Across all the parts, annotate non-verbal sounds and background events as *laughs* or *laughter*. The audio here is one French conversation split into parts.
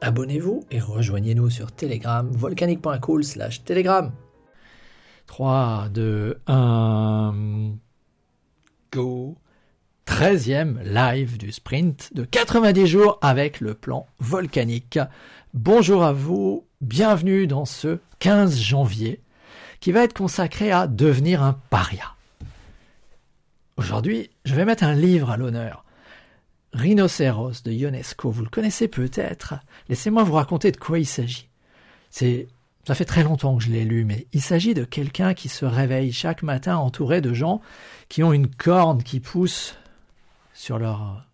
Abonnez-vous et rejoignez-nous sur Telegram, volcanique.cool slash Telegram. 3, 2, 1, go 13e live du sprint de 90 jours avec le plan volcanique. Bonjour à vous, bienvenue dans ce 15 janvier qui va être consacré à devenir un paria. Aujourd'hui, je vais mettre un livre à l'honneur. Rhinocéros de Ionesco, vous le connaissez peut-être. Laissez-moi vous raconter de quoi il s'agit. C'est, ça fait très longtemps que je l'ai lu, mais il s'agit de quelqu'un qui se réveille chaque matin entouré de gens qui ont une corne qui pousse sur leur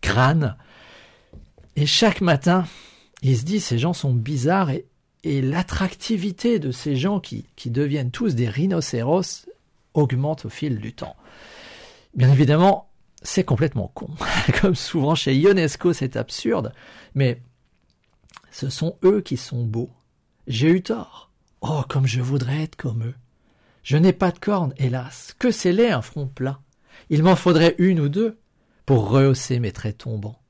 crâne. Et chaque matin, il se dit ces gens sont bizarres et, l'attractivité de ces gens qui, qui deviennent tous des rhinocéros augmente au fil du temps. Bien évidemment, c'est complètement con. *laughs* Comme souvent chez Ionesco, c'est absurde, mais ce sont eux qui sont beaux. J'ai eu tort. Oh, comme je voudrais être comme eux. Je n'ai pas de cornes, hélas. Que c'est laid un front plat. Il m'en faudrait une ou deux pour rehausser mes traits tombants.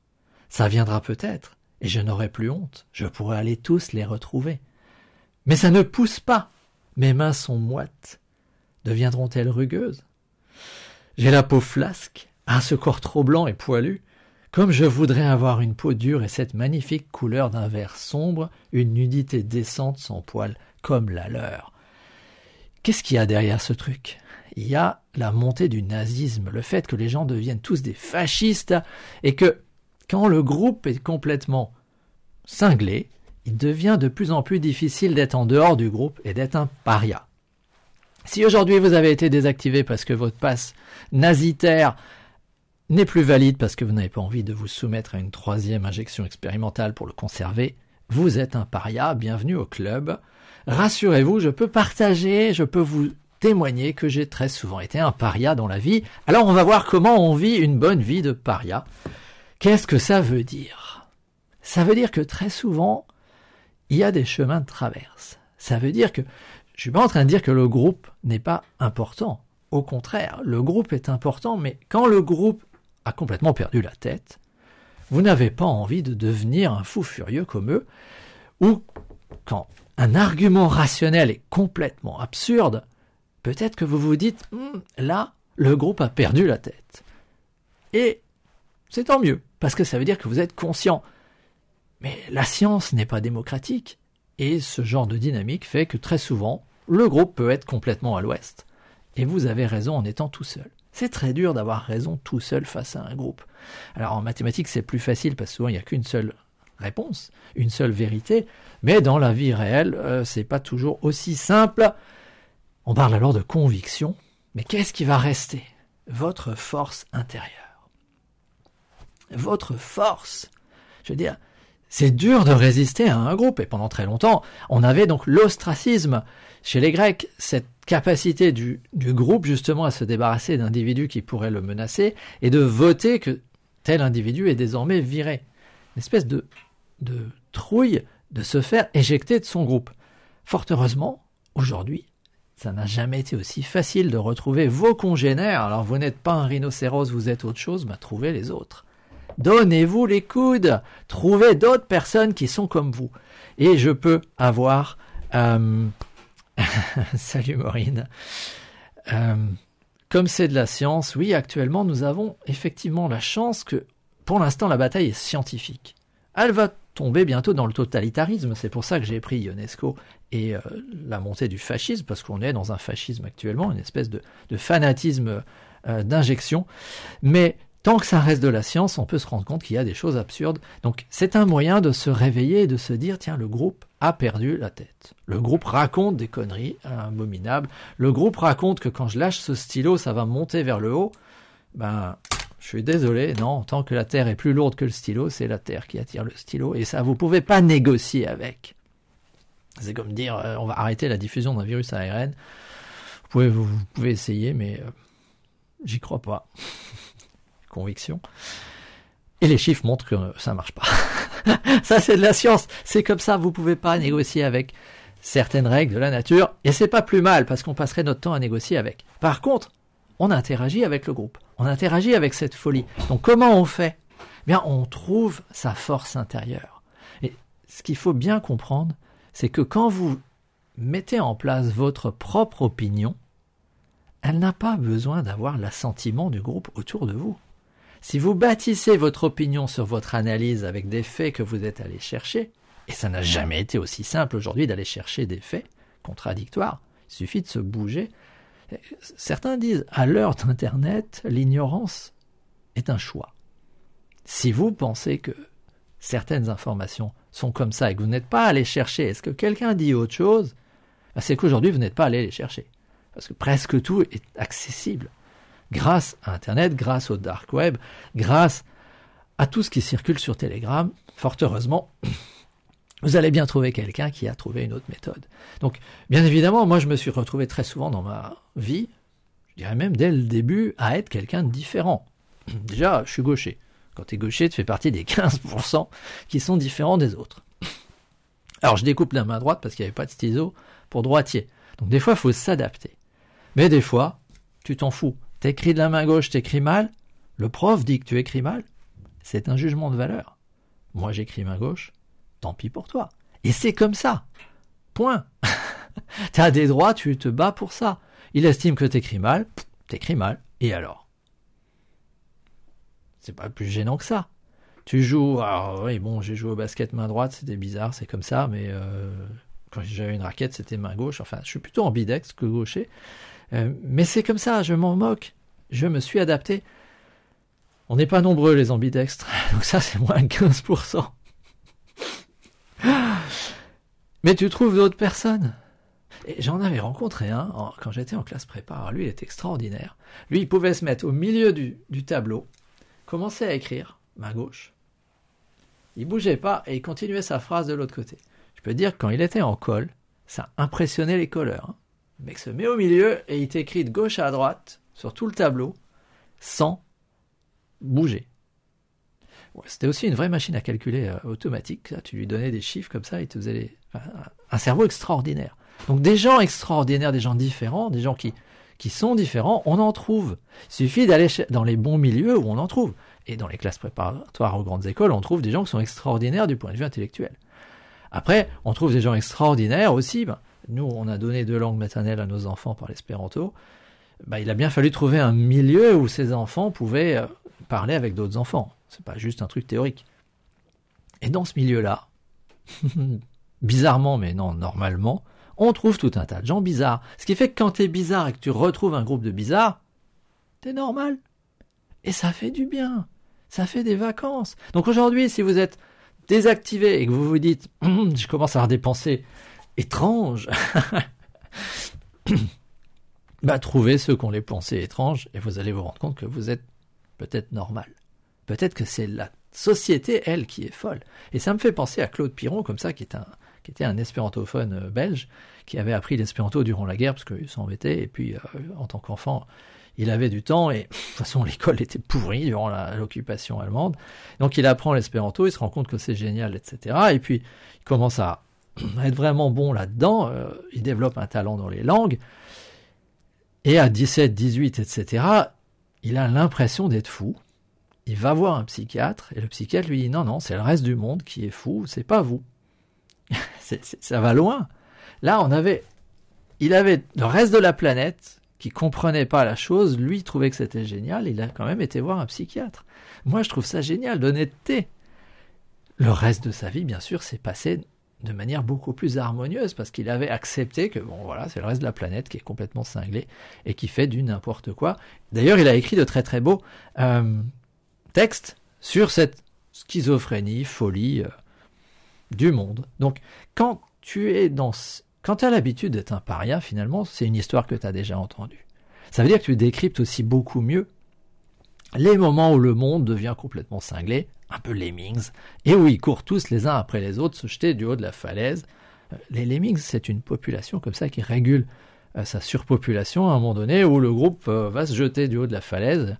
Ça viendra peut-être, et je n'aurai plus honte. Je pourrai aller tous les retrouver. Mais ça ne pousse pas. Mes mains sont moites. Deviendront-elles rugueuses? J'ai la peau flasque, ah, ce corps trop blanc et poilu Comme je voudrais avoir une peau dure et cette magnifique couleur d'un vert sombre, une nudité décente sans poils, comme la leur. Qu'est-ce qu'il y a derrière ce truc? Il y a la montée du nazisme, le fait que les gens deviennent tous des fascistes, et que, quand le groupe est complètement cinglé, il devient de plus en plus difficile d'être en dehors du groupe et d'être un paria. Si aujourd'hui vous avez été désactivé parce que votre passe nazitaire n'est plus valide parce que vous n'avez pas envie de vous soumettre à une troisième injection expérimentale pour le conserver, vous êtes un paria, bienvenue au club. Rassurez-vous, je peux partager, je peux vous témoigner que j'ai très souvent été un paria dans la vie. Alors on va voir comment on vit une bonne vie de paria. Qu'est-ce que ça veut dire? Ça veut dire que très souvent, il y a des chemins de traverse. Ça veut dire que je suis pas en train de dire que le groupe n'est pas important. Au contraire, le groupe est important, mais quand le groupe complètement perdu la tête, vous n'avez pas envie de devenir un fou furieux comme eux, ou quand un argument rationnel est complètement absurde, peut-être que vous vous dites, hum, là, le groupe a perdu la tête. Et c'est tant mieux, parce que ça veut dire que vous êtes conscient. Mais la science n'est pas démocratique, et ce genre de dynamique fait que très souvent, le groupe peut être complètement à l'ouest. Et vous avez raison en étant tout seul. C'est très dur d'avoir raison tout seul face à un groupe. Alors en mathématiques, c'est plus facile parce souvent il n'y a qu'une seule réponse, une seule vérité, mais dans la vie réelle, euh, c'est pas toujours aussi simple. On parle alors de conviction, mais qu'est-ce qui va rester? Votre force intérieure. Votre force. Je veux dire, c'est dur de résister à un groupe, et pendant très longtemps, on avait donc l'ostracisme. Chez les Grecs, cette capacité du, groupe justement à se débarrasser d'individus qui pourraient le menacer et de voter que tel individu est désormais viré. Une espèce de, de trouille de se faire éjecter de son groupe. Fort heureusement, aujourd'hui, ça n'a jamais été aussi facile de retrouver vos congénères. Alors vous n'êtes pas un rhinocéros, vous êtes autre chose, bah trouvez les autres. Donnez-vous les coudes, trouvez d'autres personnes qui sont comme vous. Et je peux avoir euh, *laughs* Salut Maureen. Euh, comme c'est de la science, oui, actuellement, nous avons effectivement la chance que, pour l'instant, la bataille est scientifique. Elle va tomber bientôt dans le totalitarisme. C'est pour ça que j'ai pris UNESCO et euh, la montée du fascisme, parce qu'on est dans un fascisme actuellement, une espèce de, fanatisme euh, d'injection. Mais tant que ça reste de la science, on peut se rendre compte qu'il y a des choses absurdes. Donc c'est un moyen de se réveiller et de se dire, tiens, le groupe a perdu la tête. Le groupe raconte des conneries abominables. Le groupe raconte que quand je lâche ce stylo, ça va monter vers le haut. Ben, je suis désolé, non, tant que la Terre est plus lourde que le stylo, c'est la Terre qui attire le stylo, et ça, vous pouvez pas négocier avec. C'est comme dire euh, on va arrêter la diffusion d'un virus ARN. Vous pouvez, essayer, mais euh, j'y crois pas. *laughs* Conviction. Et les chiffres montrent que ça marche pas. *laughs* ça c'est de la science. C'est comme ça. Vous pouvez pas négocier avec certaines règles de la nature. Et c'est pas plus mal parce qu'on passerait notre temps à négocier avec. Par contre, on interagit avec le groupe. On interagit avec cette folie. Donc comment on fait? Eh Bien, on trouve sa force intérieure. Et ce qu'il faut bien comprendre, c'est que quand vous mettez en place votre propre opinion, elle n'a pas besoin d'avoir l'assentiment du groupe autour de vous. Si vous bâtissez votre opinion sur votre analyse avec des faits que vous êtes allé chercher, et ça n'a jamais été aussi simple aujourd'hui d'aller chercher des faits contradictoires, il suffit de se bouger. Certains disent, à l'heure d'Internet, l'ignorance est un choix. Si vous pensez que certaines informations sont comme ça et que vous n'êtes pas allé chercher, est-ce que quelqu'un dit autre chose? Bah, C'est qu'aujourd'hui, vous n'êtes pas allé les chercher. Parce que presque tout est accessible grâce à Internet, grâce au dark web, grâce à tout ce qui circule sur Telegram. Fort heureusement, *coughs* vous allez bien trouver quelqu'un qui a trouvé une autre méthode. Donc, bien évidemment, moi, je me suis retrouvé très souvent dans ma vie, je dirais même dès le début, à être quelqu'un de différent. *coughs* Déjà, je suis gaucher. Quand tu es gaucher, tu fais partie des 15% qui sont différents des autres. *coughs* Alors je découpe la main droite parce qu'il n'y avait pas de stylo pour droitier. Donc des fois, il faut s'adapter. Mais des fois, tu t'en fous. T'écris de la main gauche, t'écris mal. Le prof dit que tu écris mal. C'est un jugement de valeur. Moi, j'écris main gauche. Tant pis pour toi. Et c'est comme ça. Point. *laughs* T'as des droits, tu te bats pour ça. Il estime que t'écris mal. T'écris mal. Et alors? C'est pas plus gênant que ça. Tu joues, alors oui, bon, j'ai joué au basket main droite, c'était bizarre, c'est comme ça, mais euh, quand j'avais une raquette, c'était main gauche. Enfin, je suis plutôt ambidex que gaucher. Euh, mais c'est comme ça, je m'en moque. Je me suis adapté. On n'est pas nombreux les ambidextres, *laughs* donc ça c'est moins 15%. *laughs* mais tu trouves d'autres personnes? J'en avais rencontré un quand j'étais en classe prépa. lui, il était extraordinaire. Lui, il pouvait se mettre au milieu du tableau commençait à écrire, main gauche. Il bougeait pas et il continuait sa phrase de l'autre côté. Je peux dire que quand il était en colle, ça impressionnait les colleurs. Hein. Mec se met au milieu et il t'écrit de gauche à droite sur tout le tableau sans bouger. C'était aussi une vraie machine à calculer euh, automatique. tu lui donnais des chiffres comme ça, il te faisait un cerveau extraordinaire. Donc des gens extraordinaires, des gens différents, des gens qui qui sont différents, on en trouve. Il suffit d'aller dans les bons milieux où on en trouve. Et dans les classes préparatoires aux grandes écoles, on trouve des gens qui sont extraordinaires du point de vue intellectuel. Après, on trouve des gens extraordinaires aussi. Ben, nous, on a donné deux langues maternelles à nos enfants par l'espéranto. Ben, il a bien fallu trouver un milieu où ces enfants pouvaient euh, parler avec d'autres enfants. C'est pas juste un truc théorique. Et dans ce milieu-là, *laughs* bizarrement, mais non, normalement, on trouve tout un tas de gens bizarres. Ce qui fait que quand t'es bizarre et que tu retrouves un groupe de bizarres, t'es normal. Et ça fait du bien. Ça fait des vacances. Donc aujourd'hui, si vous êtes désactivé et que vous vous dites, *clears throat* je commence à avoir des étranges, *coughs* bah trouvez ceux qui ont les pensées étranges et vous allez vous rendre compte que vous êtes peut-être normal. Peut-être que c'est la société, elle, qui est folle. Et ça me fait penser à Claude Piron, comme ça, qui est un, qui était un espérantophone euh, belge, qui avait appris l'espéranto durant la guerre, parce qu'il s'embêtait, et puis euh, en tant qu'enfant, il avait du temps, et *coughs* de toute façon l'école était pourrie durant l'occupation allemande. Donc il apprend l'espéranto, il se rend compte que c'est génial, etc. Et puis il commence à être vraiment bon là-dedans, euh, il développe un talent dans les langues, et à 17, 18, etc., il a l'impression d'être fou. Il va voir un psychiatre, et le psychiatre lui dit non, non, c'est le reste du monde qui est fou, c'est pas vous *laughs* ça va loin. Là, on avait, il avait le reste de la planète qui comprenait pas la chose, lui trouvait que c'était génial, il a quand même été voir un psychiatre. Moi, je trouve ça génial, d'honnêteté. Le reste de sa vie, bien sûr, s'est passé de manière beaucoup plus harmonieuse parce qu'il avait accepté que bon voilà c'est le reste de la planète qui est complètement cinglé et qui fait du n'importe quoi. D'ailleurs il a écrit de très très beaux euh, textes sur cette schizophrénie, folie, euh, du monde. Donc, quand tu es dans, quand tu as l'habitude d'être un paria, finalement, c'est une histoire que tu as déjà entendue. Ça veut dire que tu décryptes aussi beaucoup mieux les moments où le monde devient complètement cinglé, un peu lemmings, et où ils courent tous les uns après les autres se jeter du haut de la falaise, Les lemmings, c'est une population comme ça qui régule sa surpopulation à un moment donné où le groupe va se jeter du haut de la falaise.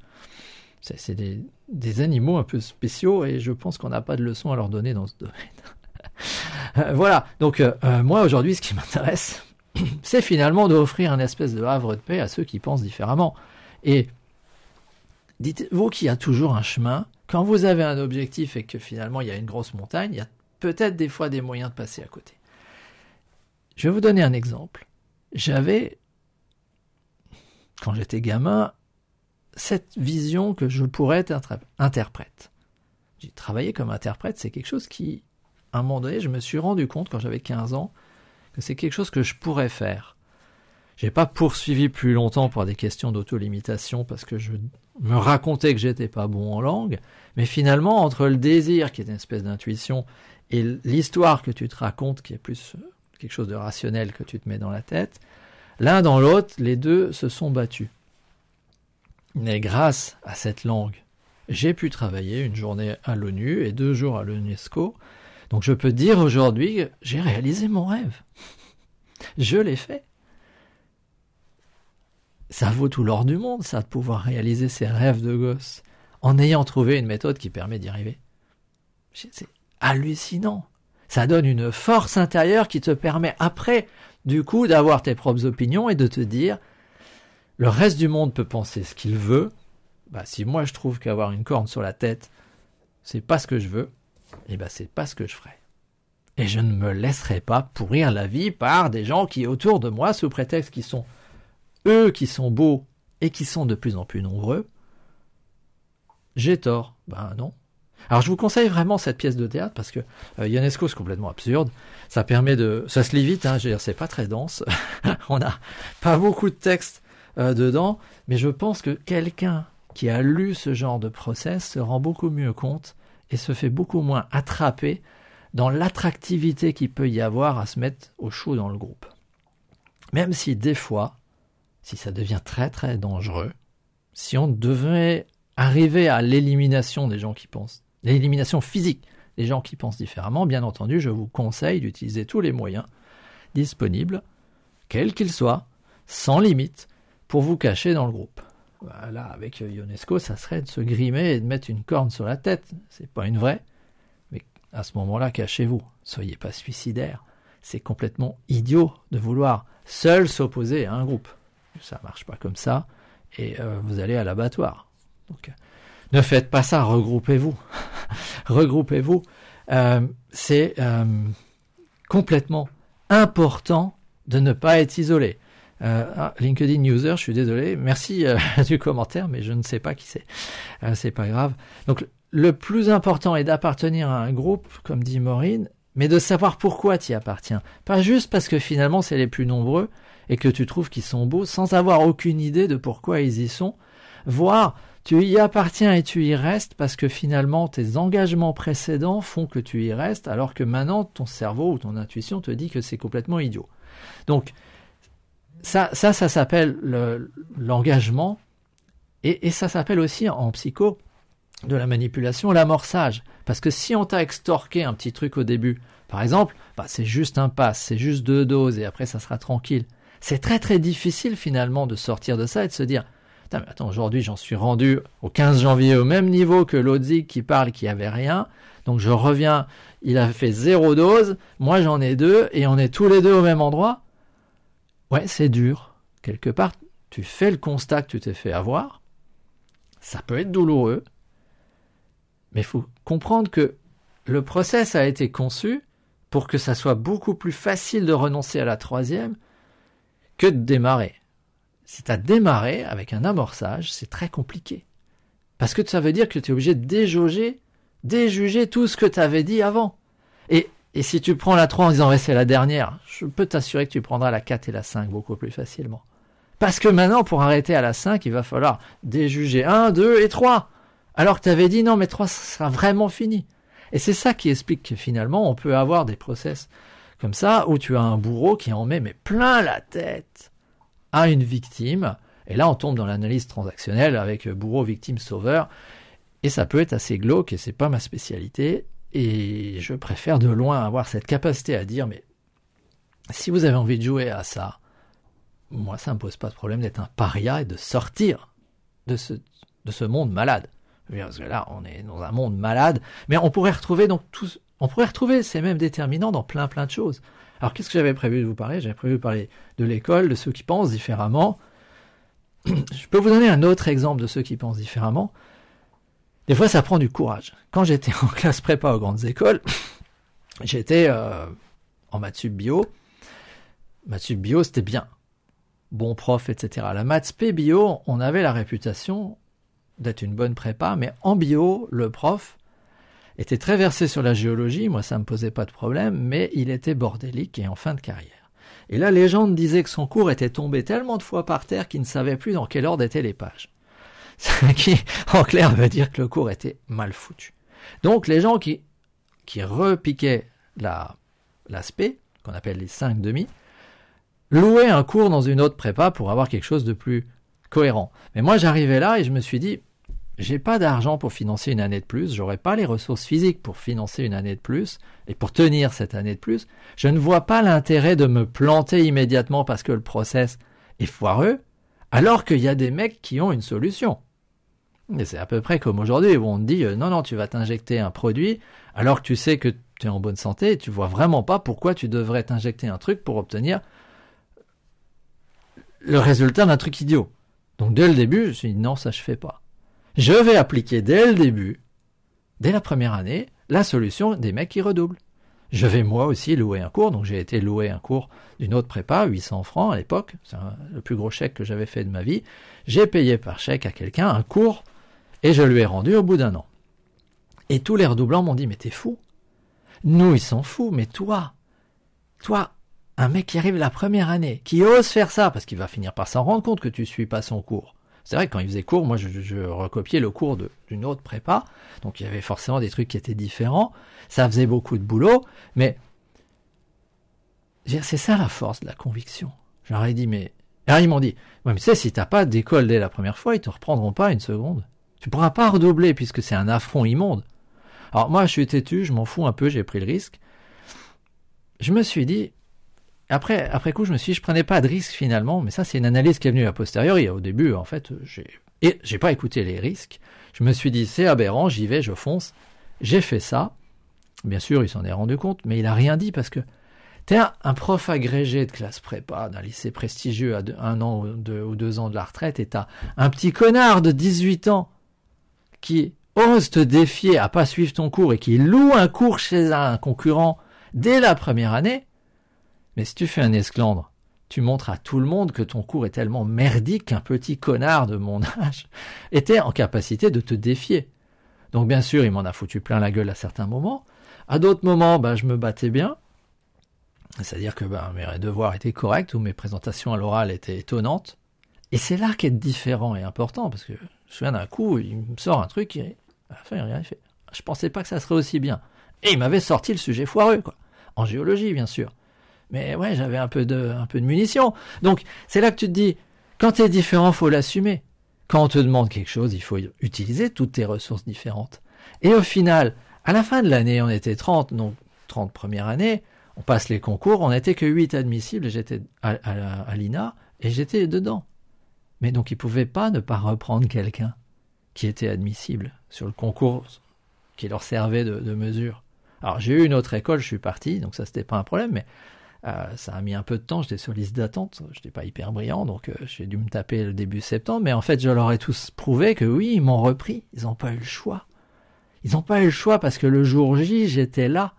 C'est des, des, animaux un peu spéciaux et je pense qu'on n'a pas de leçon à leur donner dans ce domaine. *laughs* voilà, donc moi aujourd'hui ce qui m'intéresse, *clears throat* c'est finalement d'offrir un espèce de havre de paix à ceux qui pensent différemment. Et dites-vous qu'il y a toujours un chemin. Quand vous avez un objectif et que finalement il y a une grosse montagne, il y a peut-être des fois des moyens de passer à côté. Je vais vous donner un exemple. J'avais, quand j'étais gamin, cette vision que je pourrais être interprète. J'ai travaillé comme interprète, c'est quelque chose qui, à un moment donné, je me suis rendu compte quand j'avais 15 ans, que c'est quelque chose que je pourrais faire. J'ai pas poursuivi plus longtemps pour des questions d'auto-limitation parce que je me racontais que j'étais pas bon en langue, mais finalement, entre le désir, qui est une espèce d'intuition, et l'histoire que tu te racontes, qui est plus quelque chose de rationnel que tu te mets dans la tête, l'un dans l'autre, les deux se sont battus. Mais grâce à cette langue, j'ai pu travailler une journée à l'ONU et deux jours à l'UNESCO. Donc je peux dire aujourd'hui que j'ai réalisé mon rêve. Je l'ai fait. Ça vaut tout l'or du monde, ça, de pouvoir réaliser ses rêves de gosse en ayant trouvé une méthode qui permet d'y arriver. C'est hallucinant. Ça donne une force intérieure qui te permet après, du coup, d'avoir tes propres opinions et de te dire, le reste du monde peut penser ce qu'il veut. Bah, si moi je trouve qu'avoir une corne sur la tête, c'est pas ce que je veux, et eh ben c'est pas ce que je ferai. Et je ne me laisserai pas pourrir la vie par des gens qui autour de moi, sous prétexte qu'ils sont qui sont beaux et qui sont de plus en plus nombreux, j'ai tort. Ben non. Alors je vous conseille vraiment cette pièce de théâtre parce que euh, Ionesco c'est complètement absurde. Ça permet de, ça se lit vite. Hein, je veux dire, c'est pas très dense. *laughs* On n'a pas beaucoup de texte euh, dedans, mais je pense que quelqu'un qui a lu ce genre de process se rend beaucoup mieux compte et se fait beaucoup moins attraper dans l'attractivité qu'il peut y avoir à se mettre au chaud dans le groupe. Même si des fois, si ça devient très très dangereux, si on devait arriver à l'élimination des gens qui pensent, l'élimination physique des gens qui pensent différemment, bien entendu, je vous conseille d'utiliser tous les moyens disponibles, quels qu'ils soient, sans limite, pour vous cacher dans le groupe. Voilà, avec Ionesco, ça serait de se grimer et de mettre une corne sur la tête. C'est pas une vraie, mais à ce moment-là, cachez-vous. Soyez pas suicidaire. C'est complètement idiot de vouloir seul s'opposer à un groupe ça marche pas comme ça, et euh, vous allez à l'abattoir. Donc, euh, ne faites pas ça, regroupez-vous. *laughs* regroupez-vous. Euh, c'est complètement important de ne pas être isolé. Ah, LinkedIn user, je suis désolé. Merci *laughs* du commentaire, mais je ne sais pas qui c'est. c'est pas grave. Donc, le plus important est d'appartenir à un groupe, comme dit Maureen, mais de savoir pourquoi tu y appartiens. Pas juste parce que finalement c'est les plus nombreux, et que tu trouves qu'ils sont beaux sans avoir aucune idée de pourquoi ils y sont, voire tu y appartiens et tu y restes parce que finalement tes engagements précédents font que tu y restes alors que maintenant ton cerveau ou ton intuition te dit que c'est complètement idiot. Donc ça, ça, s'appelle l'engagement et, ça s'appelle aussi en psycho de la manipulation l'amorçage. Parce que si on t'a extorqué un petit truc au début, par exemple, bah c'est juste un pass, c'est juste deux doses et après ça sera tranquille. C'est très très difficile finalement de sortir de ça et de se dire mais attends, aujourd'hui j'en suis rendu au 15 janvier au même niveau que l'Audzik qui parle qui avait rien. Donc je reviens, il a fait zéro dose, moi j'en ai deux et on est tous les deux au même endroit. Ouais, c'est dur. Quelque part, tu fais le constat que tu t'es fait avoir. Ça peut être douloureux. Mais il faut comprendre que le process a été conçu pour que ça soit beaucoup plus facile de renoncer à la troisième que de démarrer. Si tu as démarré avec un amorçage, c'est très compliqué. Parce que ça veut dire que tu es obligé de déjauger, déjuger tout ce que tu avais dit avant. Et, si tu prends la 3 en disant c'est la dernière, je peux t'assurer que tu prendras la 4 et la 5 beaucoup plus facilement. Parce que maintenant, pour arrêter à la 5, il va falloir déjuger 1, 2 et 3. Alors que tu avais dit non, mais 3, ça sera vraiment fini. Et c'est ça qui explique que finalement, on peut avoir des process comme ça, où tu as un bourreau qui en met mais plein la tête à une victime. Et là, on tombe dans l'analyse transactionnelle avec bourreau, victime, sauveur. Et ça peut être assez glauque et c'est pas ma spécialité. Et je préfère de loin avoir cette capacité à dire, mais si vous avez envie de jouer à ça, moi, ça me pose pas de problème d'être un paria et de sortir de ce, de ce monde malade. Parce que là, on est dans un monde malade, mais on pourrait retrouver donc tous, on pourrait retrouver ces mêmes déterminants dans plein plein de choses. Alors, qu'est-ce que j'avais prévu de vous parler? J'avais prévu de parler de l'école, de ceux qui pensent différemment. *clears throat* Je peux vous donner un autre exemple de ceux qui pensent différemment. Des fois, ça prend du courage. Quand j'étais *laughs* en classe prépa aux grandes écoles, *clears throat* j'étais euh, en maths bio. Maths bio, c'était bien. Bon prof, etc. La maths p bio, on avait la réputation d'être une bonne prépa, mais en bio, le prof était très versé sur la géologie, moi ça me posait pas de problème, mais il était bordélique et en fin de carrière. Et la légende disait que son cours était tombé tellement de fois par terre qu'il ne savait plus dans quel ordre étaient les pages. *laughs* Ce qui, en clair, veut dire que le cours était mal foutu. Donc les gens qui, qui repiquaient la, l'aspect, qu'on appelle les cinq demi, louaient un cours dans une autre prépa pour avoir quelque chose de plus cohérent. Mais moi j'arrivais là et je me suis dit, j'ai pas d'argent pour financer une année de plus, j'aurais pas les ressources physiques pour financer une année de plus et pour tenir cette année de plus. Je ne vois pas l'intérêt de me planter immédiatement parce que le process est foireux, alors qu'il y a des mecs qui ont une solution. Et c'est à peu près comme aujourd'hui où on te dit euh, non non tu vas t'injecter un produit alors que tu sais que tu es en bonne santé et tu vois vraiment pas pourquoi tu devrais t'injecter un truc pour obtenir le résultat d'un truc idiot. Donc dès le début, je me suis dit non, ça je fais pas. Je vais appliquer dès le début, dès la première année, la solution des mecs qui redoublent. Je vais moi aussi louer un cours, donc j'ai été louer un cours d'une autre prépa, 800 francs à l'époque, c'est le plus gros chèque que j'avais fait de ma vie. J'ai payé par chèque à quelqu'un un cours et je lui ai rendu au bout d'un an. Et tous les redoublants m'ont dit mais t'es fou. Nous ils s'en foutent, mais toi, toi, un mec qui arrive la première année, qui ose faire ça, parce qu'il va finir par s'en rendre compte que tu suis pas son cours. C'est vrai que quand il faisait cours, moi je, recopiais le cours d'une autre prépa, donc il y avait forcément des trucs qui étaient différents, ça faisait beaucoup de boulot, mais c'est ça la force de la conviction. J'aurais dit, mais... Alors ils m'ont dit, mais tu sais, si t'as pas d'école dès la première fois, ils te reprendront pas une seconde. Tu pourras pas redoubler puisque c'est un affront immonde. Alors moi je suis têtu, je m'en fous un peu, j'ai pris le risque. Je me suis dit, après, après coup, je me suis dit, je prenais pas de risques finalement, mais ça, c'est une analyse qui est venue a posteriori. Au début, en fait, j'ai, et j'ai pas écouté les risques. Je me suis dit, c'est aberrant, j'y vais, je fonce. J'ai fait ça. Bien sûr, il s'en est rendu compte, mais il a rien dit parce que t'es un, un prof agrégé de classe prépa d'un lycée prestigieux à un an ou deux, ou deux ans de la retraite et t'as un petit connard de 18 ans qui ose te défier à pas suivre ton cours et qui loue un cours chez un concurrent dès la première année, mais si tu fais un esclandre, tu montres à tout le monde que ton cours est tellement merdique qu'un petit connard de mon *laughs* âge était en capacité de te défier. Donc bien sûr, il m'en a foutu plein la gueule à certains moments. À d'autres moments, bah, je me battais bien. C'est-à-dire que bah, mes devoirs étaient corrects ou mes présentations à l'oral étaient étonnantes. Et c'est là qu'être différent est important, parce que je me souviens d'un coup, il me sort un truc, et à la fin, il rien fait. Je pensais pas que ça serait aussi bien. Et il m'avait sorti le sujet foireux, quoi. En géologie, bien sûr. Mais ouais, j'avais un peu de, munitions. Donc, c'est là que tu te dis, quand tu es différent, faut l'assumer. Quand on te demande quelque chose, il faut utiliser toutes tes ressources différentes. Et au final, à la fin de l'année, on était 30, donc 30 premières années, on passe les concours, on n'était que 8 admissibles, j'étais à, l'INA, et j'étais dedans. Mais donc, ils pouvaient pas ne pas reprendre quelqu'un qui était admissible sur le concours qui leur servait de, de mesure. Alors, j'ai eu une autre école, je suis parti, donc ça, c'était pas un problème, mais euh, ça a mis un peu de temps, j'étais sur liste d'attente, j'étais pas hyper brillant, donc euh, j'ai dû me taper le début septembre, mais en fait je leur ai tous prouvé que oui, ils m'ont repris, ils n'ont pas eu le choix. Ils n'ont pas eu le choix parce que le jour J, j'étais là.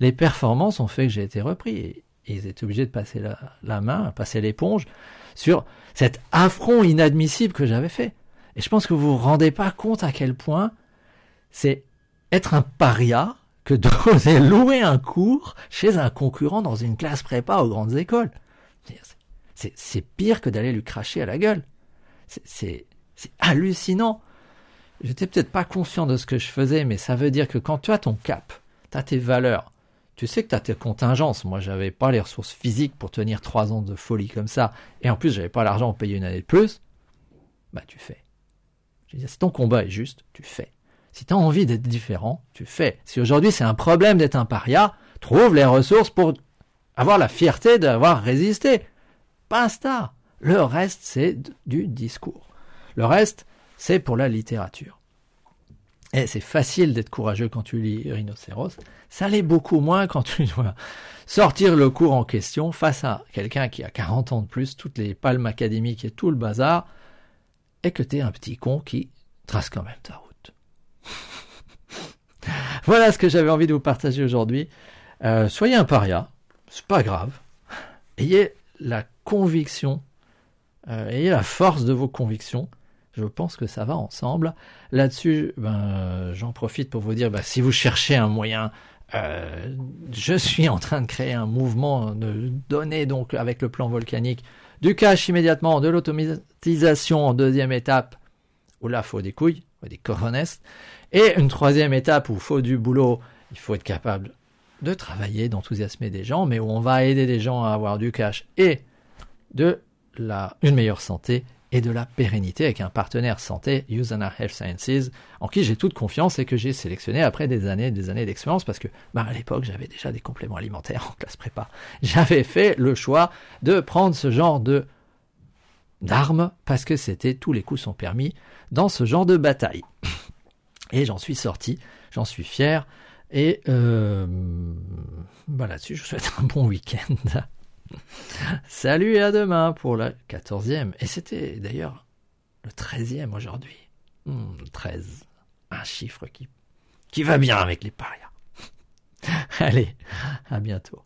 Les performances ont fait que j'ai été repris, et, ils étaient obligés de passer la, main, passer l'éponge sur cet affront inadmissible que j'avais fait. Et je pense que vous vous rendez pas compte à quel point c'est être un paria, que d'oser *laughs* louer un cours chez un concurrent dans une classe prépa aux grandes écoles. C'est pire que d'aller lui cracher à la gueule. C'est hallucinant. J'étais peut-être pas conscient de ce que je faisais, mais ça veut dire que quand tu as ton cap, tu as tes valeurs, tu sais que tu as tes contingences. Moi, j'avais pas les ressources physiques pour tenir trois ans de folie comme ça, et en plus, j'avais pas l'argent pour payer une année de plus. Bah, tu fais. Si ton combat est juste, tu fais. Si tu as envie d'être différent, tu fais. Si aujourd'hui c'est un problème d'être un paria, trouve les ressources pour avoir la fierté d'avoir résisté. Basta. Le reste, c'est du discours. Le reste, c'est pour la littérature. Et c'est facile d'être courageux quand tu lis Rhinocéros. Ça l'est beaucoup moins quand tu *laughs* dois sortir le cours en question face à quelqu'un qui a 40 ans de plus, toutes les palmes académiques et tout le bazar, et que t'es un petit con qui trace quand même ta route. Voilà ce que j'avais envie de vous partager aujourd'hui. Euh, soyez un paria, c'est pas grave. Ayez la conviction, euh, ayez la force de vos convictions. Je pense que ça va ensemble. Là-dessus, ben, j'en profite pour vous dire, ben, si vous cherchez un moyen, euh, je suis en train de créer un mouvement de donner donc avec le plan volcanique du cash immédiatement, de l'automatisation en deuxième étape, où là, faut des couilles, des cojones, et une troisième étape où il faut du boulot, il faut être capable de travailler, d'enthousiasmer des gens, mais où on va aider des gens à avoir du cash et de la, une meilleure santé et de la pérennité avec un partenaire santé, Usana Health Sciences, en qui j'ai toute confiance et que j'ai sélectionné après des années et des années d'expérience parce que bah, à l'époque j'avais déjà des compléments alimentaires en classe prépa. J'avais fait le choix de prendre ce genre de d'armes parce que c'était tous les coups sont permis dans ce genre de bataille. Et j'en suis sorti, j'en suis fier. Et euh, là-dessus, je vous souhaite un bon week-end. Salut et à demain pour la quatorzième. Et c'était d'ailleurs le treizième aujourd'hui. 13. Hmm, un chiffre qui, qui va bien avec les parias. *laughs* Allez, à bientôt.